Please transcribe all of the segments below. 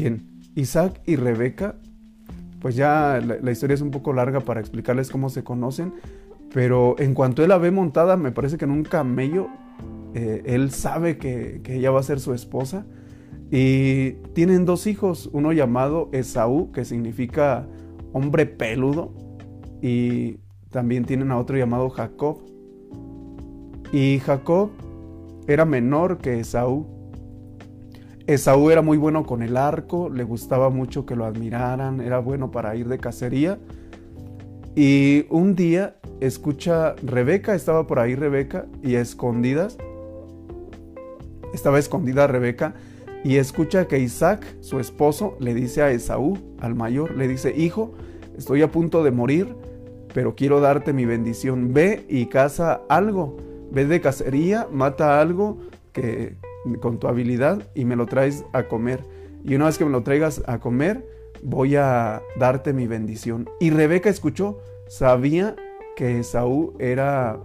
Bien, Isaac y Rebeca, pues ya la, historia es un poco larga para explicarles cómo se conocen, pero en cuanto él la ve montada, me parece que en un camello, eh, él sabe que, que ella va a ser su esposa. Y tienen dos hijos, uno llamado Esaú, que significa hombre peludo, y también tienen a otro llamado Jacob. Y Jacob era menor que Esaú. Esaú era muy bueno con el arco, le gustaba mucho que lo admiraran, era bueno para ir de cacería. Y un día escucha, Rebeca, estaba por ahí Rebeca, y escondidas, estaba escondida Rebeca, y escucha que Isaac, su esposo, le dice a Esaú, al mayor, le dice, hijo, estoy a punto de morir, pero quiero darte mi bendición. Ve y caza algo. Ve de cacería, mata algo que con tu habilidad y me lo traes a comer. Y una vez que me lo traigas a comer, voy a darte mi bendición. Y Rebeca escuchó, sabía que Esaú era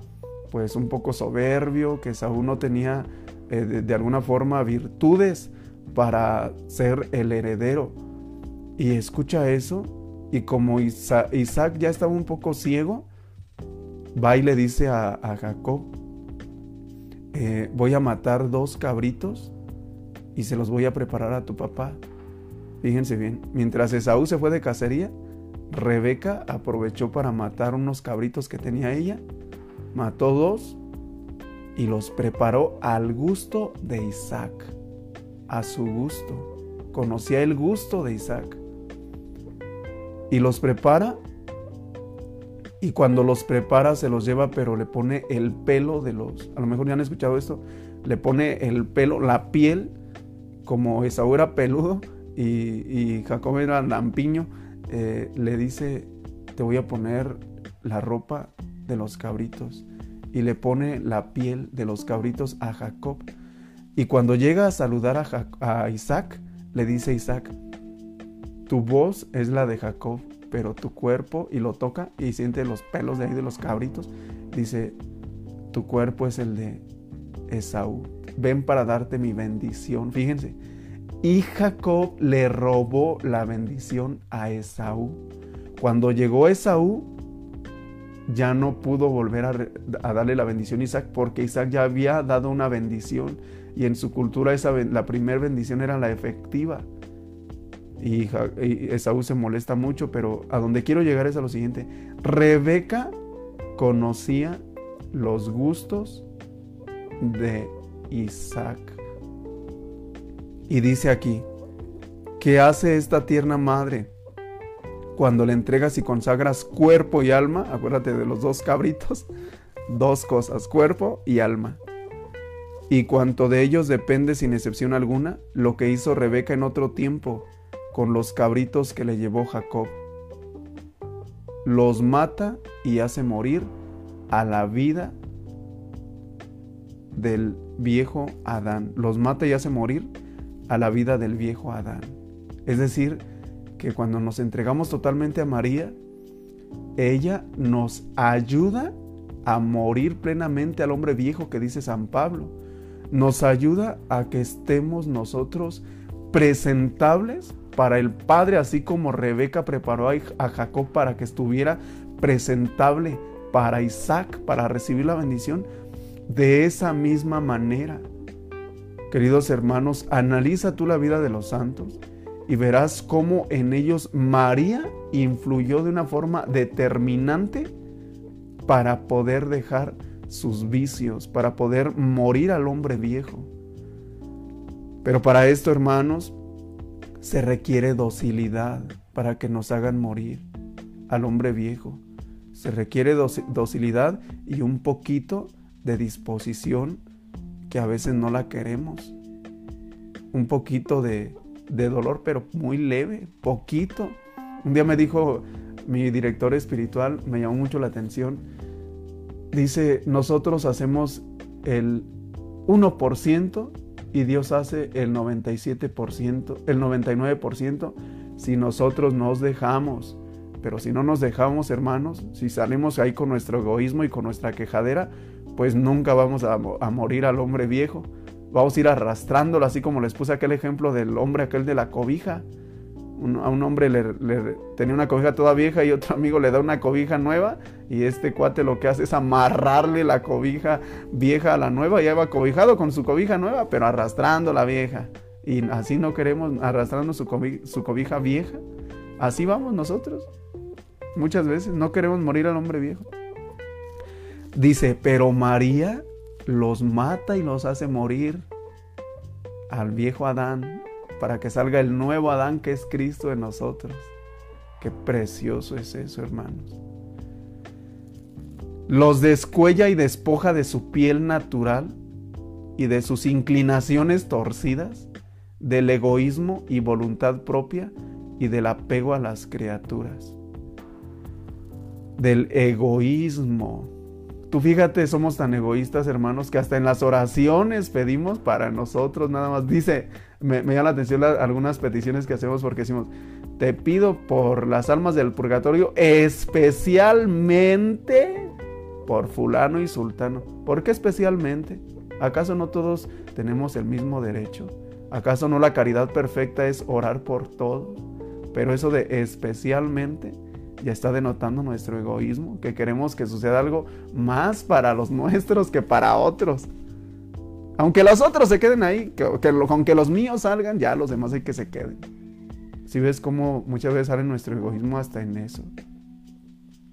pues un poco soberbio, que Esaú no tenía eh, de alguna forma virtudes para ser el heredero. Y escucha eso y como Isaac ya estaba un poco ciego, va y le dice a, Jacob, eh, voy a matar dos cabritos y se los voy a preparar a tu papá. Fíjense bien, mientras Esaú se fue de cacería, Rebeca aprovechó para matar unos cabritos que tenía ella, mató dos y los preparó al gusto de Isaac, a su gusto. Conocía el gusto de Isaac y los prepara. Y cuando los prepara se los lleva, pero le pone el pelo de los, a lo mejor ya han escuchado esto, le pone el pelo, la piel, como Esaú era peludo y, Jacob era lampiño, eh, le dice, te voy a poner la ropa de los cabritos. Y le pone la piel de los cabritos a Jacob. Y cuando llega a saludar a, a Isaac, le dice Isaac, tu voz es la de Jacob, pero tu cuerpo, y lo toca y siente los pelos de ahí de los cabritos, dice, tu cuerpo es el de Esaú. Ven para darte mi bendición. Fíjense. Y Jacob le robó la bendición a Esaú. Cuando llegó Esaú, ya no pudo volver a, darle la bendición a Isaac porque Isaac ya había dado una bendición y en su cultura esa, la primera bendición era la efectiva. Y, Esaú se molesta mucho, pero a donde quiero llegar es a lo siguiente. Rebeca conocía los gustos de Isaac. Y dice aquí, ¿qué hace esta tierna madre cuando le entregas y consagras cuerpo y alma? Acuérdate de los dos cabritos. Dos cosas, cuerpo y alma. Y cuanto de ellos depende sin excepción alguna, lo que hizo Rebeca en otro tiempo, con los cabritos que le llevó Jacob. Los mata y hace morir a la vida del viejo Adán. Los mata y hace morir a la vida del viejo Adán. Es decir, que cuando nos entregamos totalmente a María, ella nos ayuda a morir plenamente al hombre viejo que dice San Pablo. Nos ayuda a que estemos nosotros presentables para el Padre, así como Rebeca preparó a Jacob para que estuviera presentable para Isaac, para recibir la bendición, de esa misma manera. Queridos hermanos, analiza tú la vida de los santos y verás cómo en ellos María influyó de una forma determinante para poder dejar sus vicios, para poder morir al hombre viejo. Pero para esto, hermanos, se requiere docilidad para que nos hagan morir al hombre viejo. Se requiere docilidad y un poquito de disposición que a veces no la queremos. Un poquito de, dolor, pero muy leve, poquito. Un día me dijo mi director espiritual, me llamó mucho la atención, dice, nosotros hacemos el 1% y Dios hace el 97%, el 99% si nosotros nos dejamos. Pero si no nos dejamos, hermanos, si salimos ahí con nuestro egoísmo y con nuestra quejadera, pues nunca vamos a, morir al hombre viejo. vamos a ir arrastrándolo, así como les puse aquel ejemplo del hombre, aquel de la cobija. A un hombre le, tenía una cobija toda vieja y otro amigo le da una cobija nueva y este cuate lo que hace es amarrarle la cobija vieja a la nueva, ya va cobijado con su cobija nueva, pero arrastrando la vieja. Y así no queremos arrastrando su su cobija vieja. Así vamos nosotros. Muchas veces no queremos morir al hombre viejo. Dice, pero María los mata y los hace morir al viejo Adán para que salga el nuevo Adán que es Cristo en nosotros. Qué precioso es eso, hermanos. Los descuella y despoja de su piel natural y de sus inclinaciones torcidas, del egoísmo y voluntad propia y del apego a las criaturas. Del egoísmo. Tú fíjate, somos tan egoístas, hermanos, que hasta en las oraciones pedimos para nosotros nada más. Dice, me, llama la atención algunas peticiones que hacemos porque decimos, te pido por las almas del purgatorio, especialmente por fulano y sultano. ¿Por qué especialmente? ¿Acaso no todos tenemos el mismo derecho? ¿Acaso no la caridad perfecta es orar por todos? Pero eso de especialmente ya está denotando nuestro egoísmo, que queremos que suceda algo más para los nuestros que para otros. Aunque los otros se queden ahí, que, aunque los míos salgan, ya los demás hay que se queden. Si ves cómo muchas veces sale nuestro egoísmo hasta en eso.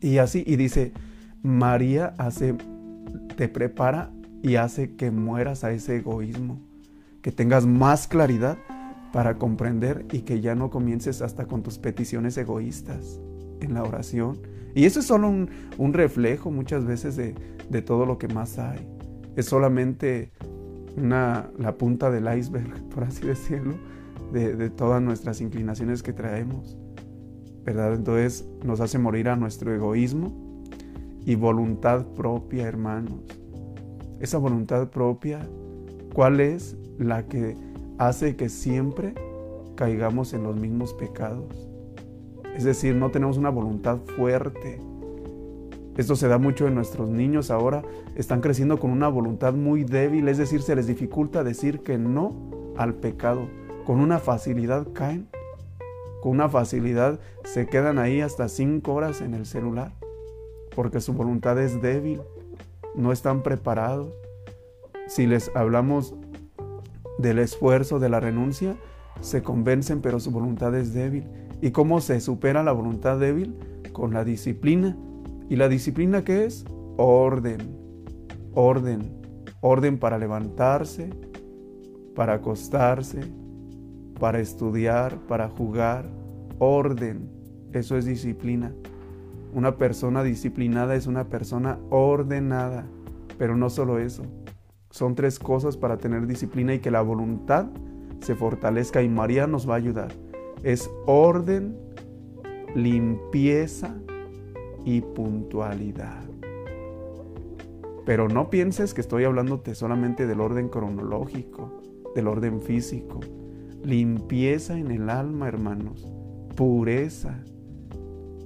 Y así, y dice, María hace, te prepara y hace que mueras a ese egoísmo, que tengas más claridad para comprender y que ya no comiences hasta con tus peticiones egoístas en la oración. Y eso es solo un, reflejo muchas veces de, todo lo que más hay. Es solamente una, la punta del iceberg, por así decirlo, de, de todas nuestras inclinaciones que traemos. ¿Verdad? Entonces nos hace morir a nuestro egoísmo y voluntad propia, hermanos. Esa voluntad propia, ¿cuál es la que hace que siempre caigamos en los mismos pecados. Es decir, no tenemos una voluntad fuerte. Esto se da mucho en nuestros niños ahora. Están creciendo con una voluntad muy débil, es decir, se les dificulta decir que no al pecado. Con una facilidad caen. Con una facilidad se quedan ahí hasta cinco horas en el celular. Porque su voluntad es débil. No están preparados. Si les hablamos del esfuerzo, de la renuncia, se convencen, pero su voluntad es débil. ¿Y cómo se supera la voluntad débil? Con la disciplina. ¿Y la disciplina qué es? Orden. Orden. Orden para levantarse, para acostarse, para estudiar, para jugar. Orden. Eso es disciplina. Una persona disciplinada es una persona ordenada. Pero no solo eso. Son tres cosas para tener disciplina y que la voluntad se fortalezca y María nos va a ayudar. Es orden, limpieza y puntualidad. Pero no pienses que estoy hablándote solamente del orden cronológico, del orden físico. Limpieza en el alma, hermanos. Pureza.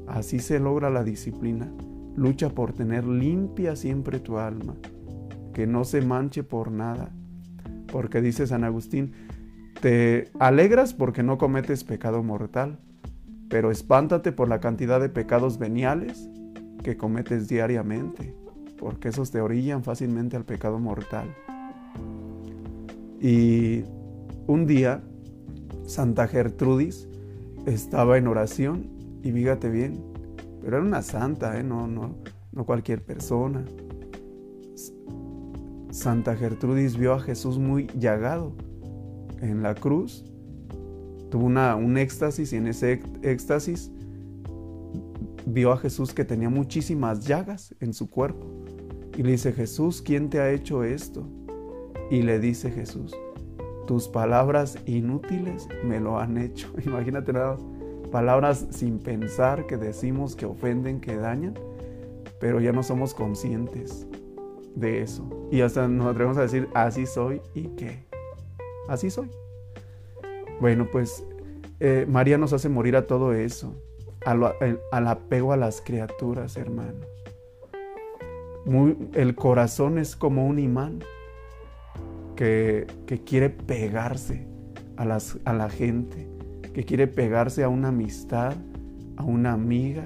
Así se logra la disciplina. Lucha por tener limpia siempre tu alma que no se manche por nada. Porque dice San Agustín, te alegras porque no cometes pecado mortal, pero espántate por la cantidad de pecados veniales que cometes diariamente, porque esos te orillan fácilmente al pecado mortal. Y un día, Santa Gertrudis estaba en oración, y fíjate bien, pero era una santa, ¿eh? no, no, no cualquier persona. Santa Gertrudis vio a Jesús muy llagado en la cruz. Tuvo una, un éxtasis y en ese éxtasis vio a Jesús que tenía muchísimas llagas en su cuerpo. Y le dice, Jesús, ¿quién te ha hecho esto? Y le dice Jesús, tus palabras inútiles me lo han hecho. Imagínate nada, palabras sin pensar que decimos que ofenden, que dañan, pero ya no somos conscientes de eso. Y hasta nos atrevemos a decir, así soy y qué. Así soy. Bueno, pues eh, María nos hace morir a todo eso, al, apego a las criaturas, hermanos. el corazón es como un imán. que, quiere pegarse a, a la gente, que quiere pegarse a una amistad, a una amiga,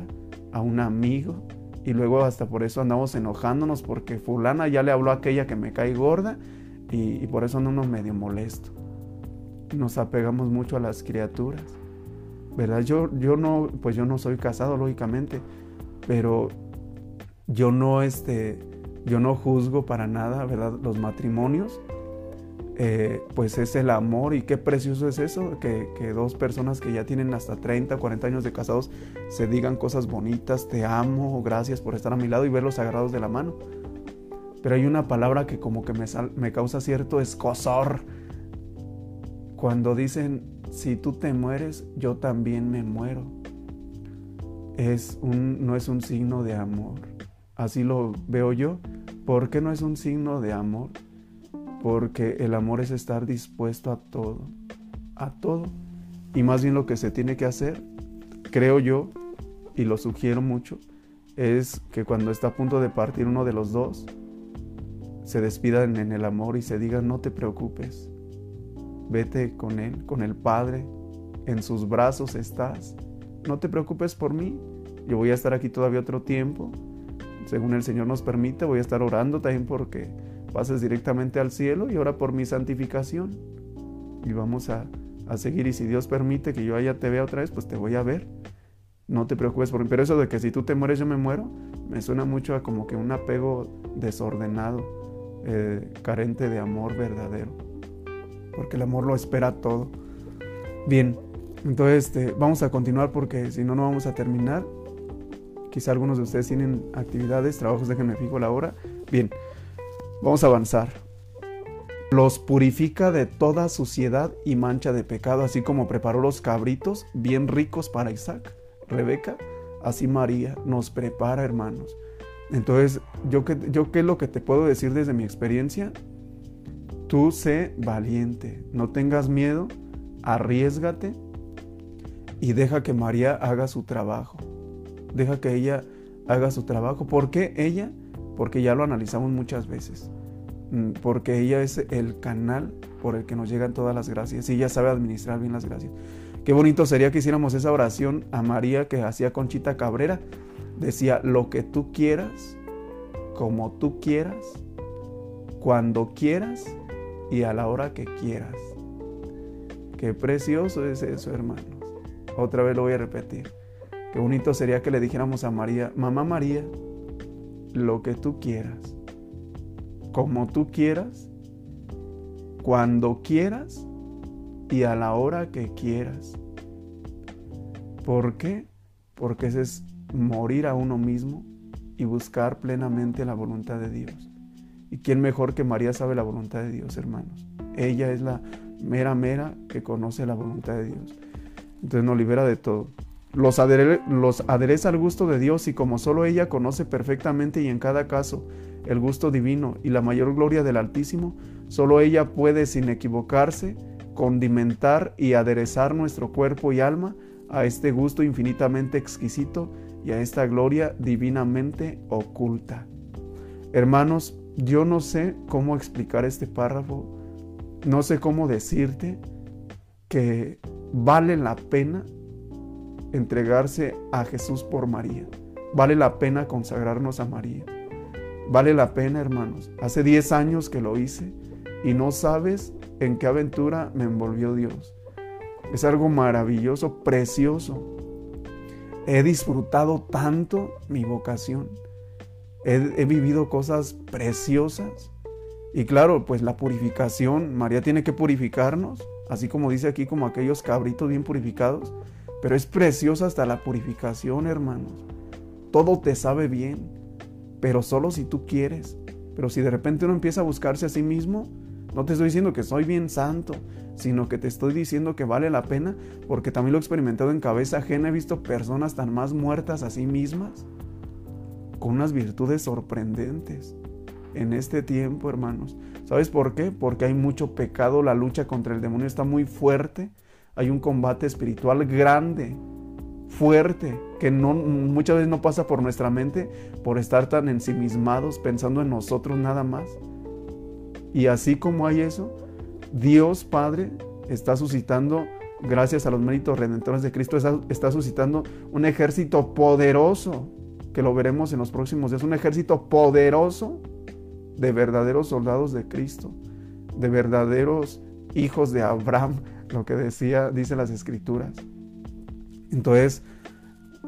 a un amigo. Y luego hasta por eso andamos enojándonos porque fulana ya le habló a aquella que me cae gorda y, por eso andamos medio molesto. Nos apegamos mucho a las criaturas. ¿Verdad? Yo, yo no, pues yo no soy casado, lógicamente, pero yo no, este, yo no juzgo para nada, ¿verdad? Los matrimonios eh, pues es el amor y qué precioso es eso, que, dos personas que ya tienen hasta 30, 40 años de casados se digan cosas bonitas, te amo, gracias por estar a mi lado y verlos agarrados de la mano. Pero hay una palabra que como que me, me causa cierto escosor. Cuando dicen, si tú te mueres, yo también me muero. Es un, no es un signo de amor. Así lo veo yo. ¿Por qué no es un signo de amor? porque el amor es estar dispuesto a todo, a todo. Y más bien lo que se tiene que hacer, creo yo, y lo sugiero mucho, es que cuando está a punto de partir uno de los dos, se despidan en el amor y se digan, no te preocupes, vete con Él, con el Padre, en sus brazos estás, no te preocupes por mí, yo voy a estar aquí todavía otro tiempo, según el Señor nos permite, voy a estar orando también porque pases directamente al cielo y ora por mi santificación. Y vamos a, seguir y si Dios permite que yo allá te vea otra vez, pues te voy a ver. No te preocupes por mí. Pero eso de que si tú te mueres yo me muero, me suena mucho a como que un apego desordenado, eh, carente de amor verdadero. Porque el amor lo espera todo. Bien, entonces este, vamos a continuar porque si no, no vamos a terminar. Quizá algunos de ustedes tienen actividades, trabajos, déjenme fijo la hora. Bien, Vamos a avanzar. Los purifica de toda suciedad y mancha de pecado, así como preparó los cabritos bien ricos para Isaac. Rebeca, así María nos prepara, hermanos. Entonces, ¿yo qué, yo qué es lo que te puedo decir desde mi experiencia? Tú sé valiente, no tengas miedo, arriesgate y deja que María haga su trabajo. Deja que ella haga su trabajo. ¿Por qué ella? porque ya lo analizamos muchas veces, mm, porque ella es el canal por el que nos llegan todas las gracias y ella sabe administrar bien las gracias. Qué bonito sería que hiciéramos esa oración a María que hacía Conchita Cabrera. Decía, lo que tú quieras, como tú quieras, cuando quieras y a la hora que quieras. Qué precioso es eso, hermanos. Otra vez lo voy a repetir. Qué bonito sería que le dijéramos a María, mamá María, lo que tú quieras, como tú quieras, cuando quieras y a la hora que quieras. ¿Por qué? Porque ese es morir a uno mismo y buscar plenamente la voluntad de Dios. ¿Y quién mejor que María sabe la voluntad de Dios, hermanos? Ella es la mera mera que conoce la voluntad de Dios. Entonces nos libera de todo los, adereza al gusto de Dios y como solo ella conoce perfectamente y en cada caso el gusto divino y la mayor gloria del Altísimo, solo ella puede sin equivocarse condimentar y aderezar nuestro cuerpo y alma a este gusto infinitamente exquisito y a esta gloria divinamente oculta. Hermanos, yo no sé cómo explicar este párrafo, no sé cómo decirte que vale la pena entregarse a Jesús por María. Vale la pena consagrarnos a María. Vale la pena, hermanos. Hace 10 años que lo hice y no sabes en qué aventura me envolvió Dios. Es algo maravilloso, precioso. He disfrutado tanto mi vocación. He, vivido cosas preciosas. Y claro, pues la purificación, María tiene que purificarnos, así como dice aquí, como aquellos cabritos bien purificados. Pero es preciosa hasta la purificación, hermanos. Todo te sabe bien, pero solo si tú quieres. Pero si de repente uno empieza a buscarse a sí mismo, no te estoy diciendo que soy bien santo, sino que te estoy diciendo que vale la pena, porque también lo he experimentado en cabeza ajena. He visto personas tan más muertas a sí mismas, con unas virtudes sorprendentes en este tiempo, hermanos. ¿Sabes por qué? Porque hay mucho pecado, la lucha contra el demonio está muy fuerte hay un combate espiritual grande, fuerte, que no, muchas veces no pasa por nuestra mente por estar tan ensimismados pensando en nosotros nada más. Y así como hay eso, Dios Padre está suscitando, gracias a los méritos redentores de Cristo, está, suscitando un ejército poderoso, que lo veremos en los próximos días, un ejército poderoso de verdaderos soldados de Cristo, de verdaderos hijos de Abraham, lo que decía, dice las escrituras. Entonces,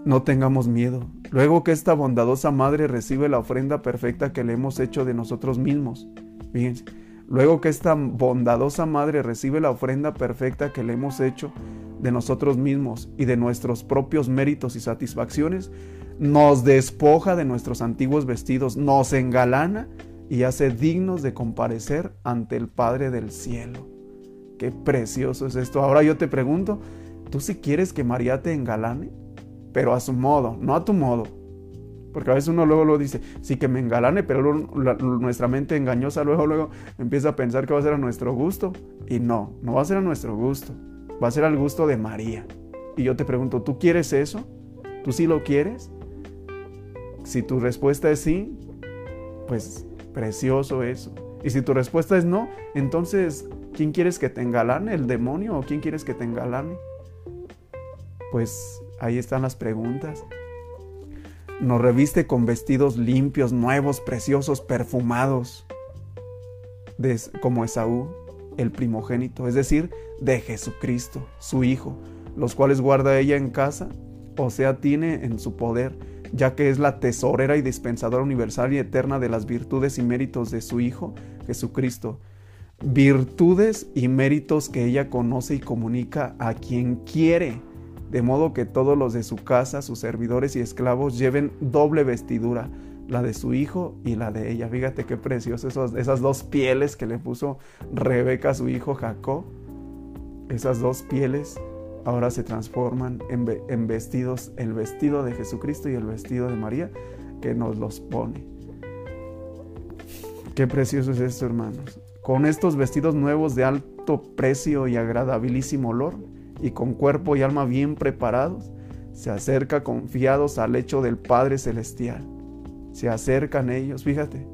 no tengamos miedo. Luego que esta bondadosa madre recibe la ofrenda perfecta que le hemos hecho de nosotros mismos. Fíjense. Luego que esta bondadosa madre recibe la ofrenda perfecta que le hemos hecho de nosotros mismos y de nuestros propios méritos y satisfacciones, nos despoja de nuestros antiguos vestidos, nos engalana y hace dignos de comparecer ante el Padre del cielo. Qué precioso es esto. Ahora yo te pregunto, ¿tú si quieres que María te engalane? Pero a su modo, no a tu modo. Porque a veces uno luego lo dice, sí que me engalane, pero nuestra mente engañosa luego, luego empieza a pensar que va a ser a nuestro gusto. Y no, no va a ser a nuestro gusto. Va a ser al gusto de María. Y yo te pregunto, ¿tú quieres eso? ¿Tú sí lo quieres? Si tu respuesta es sí, pues precioso eso. Y si tu respuesta es no, entonces, ¿quién quieres que te engalane? ¿El demonio o quién quieres que te engalane? Pues ahí están las preguntas. Nos reviste con vestidos limpios, nuevos, preciosos, perfumados, como Esaú, el primogénito, es decir, de Jesucristo, su Hijo, los cuales guarda ella en casa, o sea, tiene en su poder ya que es la tesorera y dispensadora universal y eterna de las virtudes y méritos de su Hijo, Jesucristo. Virtudes y méritos que ella conoce y comunica a quien quiere, de modo que todos los de su casa, sus servidores y esclavos, lleven doble vestidura, la de su hijo y la de ella. Fíjate qué precioso esas dos pieles que le puso Rebeca a su hijo Jacob. Esas dos pieles ahora se transforman en, vestidos, el vestido de Jesucristo y el vestido de María, que nos los pone. Qué precioso es esto, hermanos. Con estos vestidos nuevos de alto precio y agradabilísimo olor, y con cuerpo y alma bien preparados, se acerca confiados al lecho del Padre Celestial. Se acercan ellos, fíjate,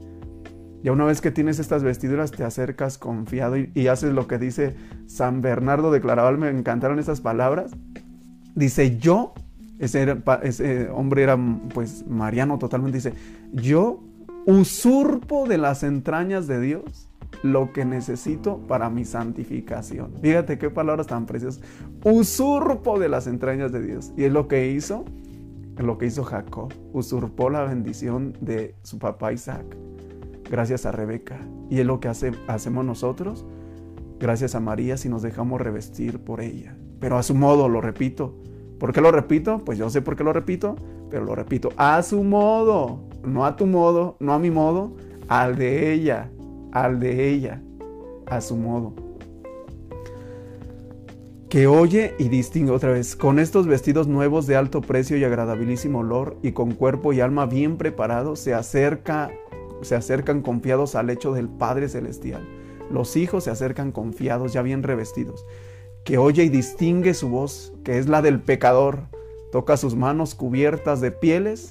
ya una vez que tienes estas vestiduras, te acercas confiado y, haces lo que dice San Bernardo de Claraval. Me encantaron estas palabras. Dice, yo, ese, ese hombre era pues mariano totalmente, dice, yo usurpo de las entrañas de Dios lo que necesito para mi santificación. Fíjate qué palabras tan preciosas. Usurpo de las entrañas de Dios. Y es lo que hizo, lo que hizo Jacob. Usurpó la bendición de su papá Isaac gracias a Rebeca. Y es lo que hace, hacemos nosotros, gracias a María, si nos dejamos revestir por ella. Pero a su modo, lo repito. ¿Por qué lo repito? Pues yo sé por qué lo repito, pero lo repito, a su modo, no a tu modo, no a mi modo, al de ella, al de ella, a su modo. Que oye y distingue otra vez, con estos vestidos nuevos de alto precio y agradabilísimo olor, y con cuerpo y alma bien preparados, se acerca se acercan confiados al hecho del Padre Celestial. Los hijos se acercan confiados, ya bien revestidos, que oye y distingue su voz, que es la del pecador, toca sus manos cubiertas de pieles,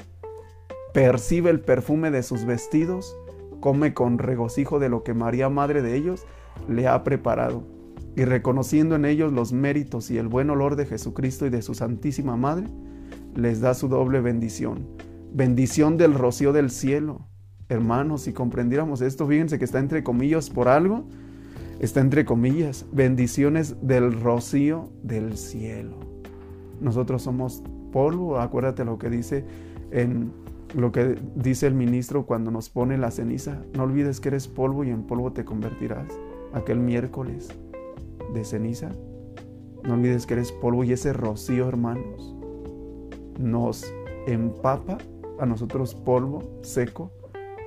percibe el perfume de sus vestidos, come con regocijo de lo que María, Madre de ellos, le ha preparado, y reconociendo en ellos los méritos y el buen olor de Jesucristo y de su Santísima Madre, les da su doble bendición, bendición del rocío del cielo, Hermanos, si comprendiéramos esto, fíjense que está entre comillas por algo, está entre comillas, bendiciones del rocío del cielo. Nosotros somos polvo, acuérdate lo que dice en lo que dice el ministro cuando nos pone la ceniza. No olvides que eres polvo y en polvo te convertirás. Aquel miércoles de ceniza. No olvides que eres polvo y ese rocío, hermanos, nos empapa a nosotros polvo seco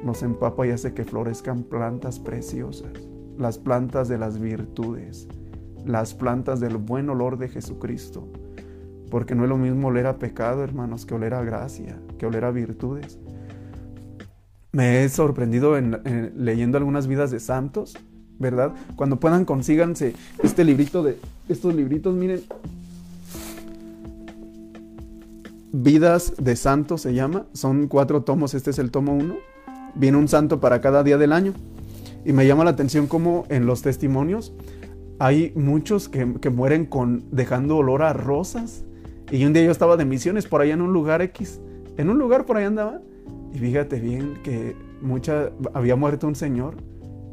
nos empapa y hace que florezcan plantas preciosas, las plantas de las virtudes, las plantas del buen olor de Jesucristo. Porque no es lo mismo oler a pecado, hermanos, que oler a gracia, que oler a virtudes. Me he sorprendido en, leyendo algunas vidas de santos, ¿verdad? Cuando puedan, consíganse este librito de, estos libritos, miren, Vidas de Santos se llama, son cuatro tomos, este es el tomo uno viene un santo para cada día del año. Y me llama la atención cómo en los testimonios hay muchos que, que mueren con dejando olor a rosas. Y un día yo estaba de misiones por allá en un lugar X. En un lugar por allá andaba. Y fíjate bien que mucha, había muerto un señor.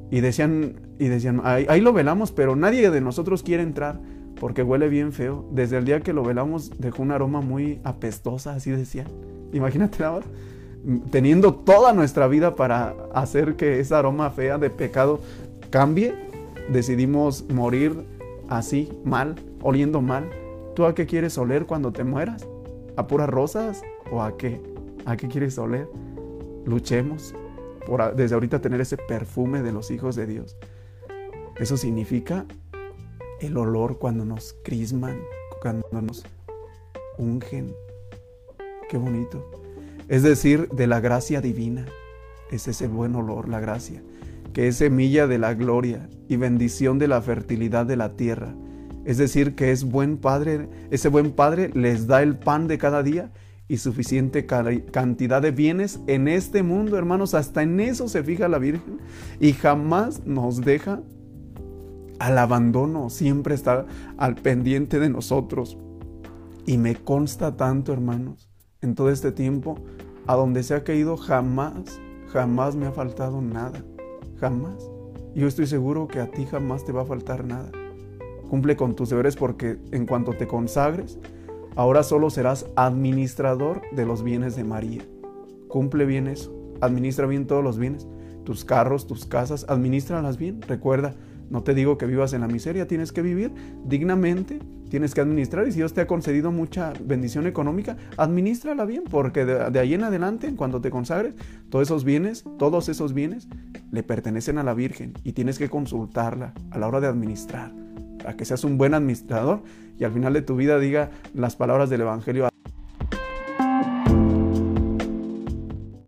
Y decían, y decían ahí, lo velamos, pero nadie de nosotros quiere entrar porque huele bien feo. Desde el día que lo velamos dejó un aroma muy apestosa, así decían. Imagínate nada teniendo toda nuestra vida para hacer que esa aroma fea de pecado cambie, decidimos morir así, mal, oliendo mal. ¿Tú a qué quieres oler cuando te mueras? ¿A puras rosas o a qué? ¿A qué quieres oler? Luchemos por desde ahorita tener ese perfume de los hijos de Dios. Eso significa el olor cuando nos crisman, cuando nos ungen. Qué bonito. Es decir, de la gracia divina. Es ese buen olor, la gracia, que es semilla de la gloria y bendición de la fertilidad de la tierra. Es decir, que es buen padre, ese buen padre les da el pan de cada día y suficiente cantidad de bienes en este mundo, hermanos. Hasta en eso se fija la Virgen y jamás nos deja al abandono, siempre está al pendiente de nosotros. Y me consta tanto, hermanos, en todo este tiempo, a donde se ha caído, jamás, jamás me ha faltado nada. Jamás. Yo estoy seguro que a ti jamás te va a faltar nada. Cumple con tus deberes porque en cuanto te consagres, ahora solo serás administrador de los bienes de María. Cumple bien eso. Administra bien todos los bienes. Tus carros, tus casas, administralas bien. Recuerda, no te digo que vivas en la miseria, tienes que vivir dignamente, tienes que administrar y si Dios te ha concedido mucha bendición económica, administrala bien, porque de, ahí en adelante, cuando te consagres, todos esos bienes, todos esos bienes le pertenecen a la Virgen y tienes que consultarla a la hora de administrar, para que seas un buen administrador y al final de tu vida diga las palabras del Evangelio.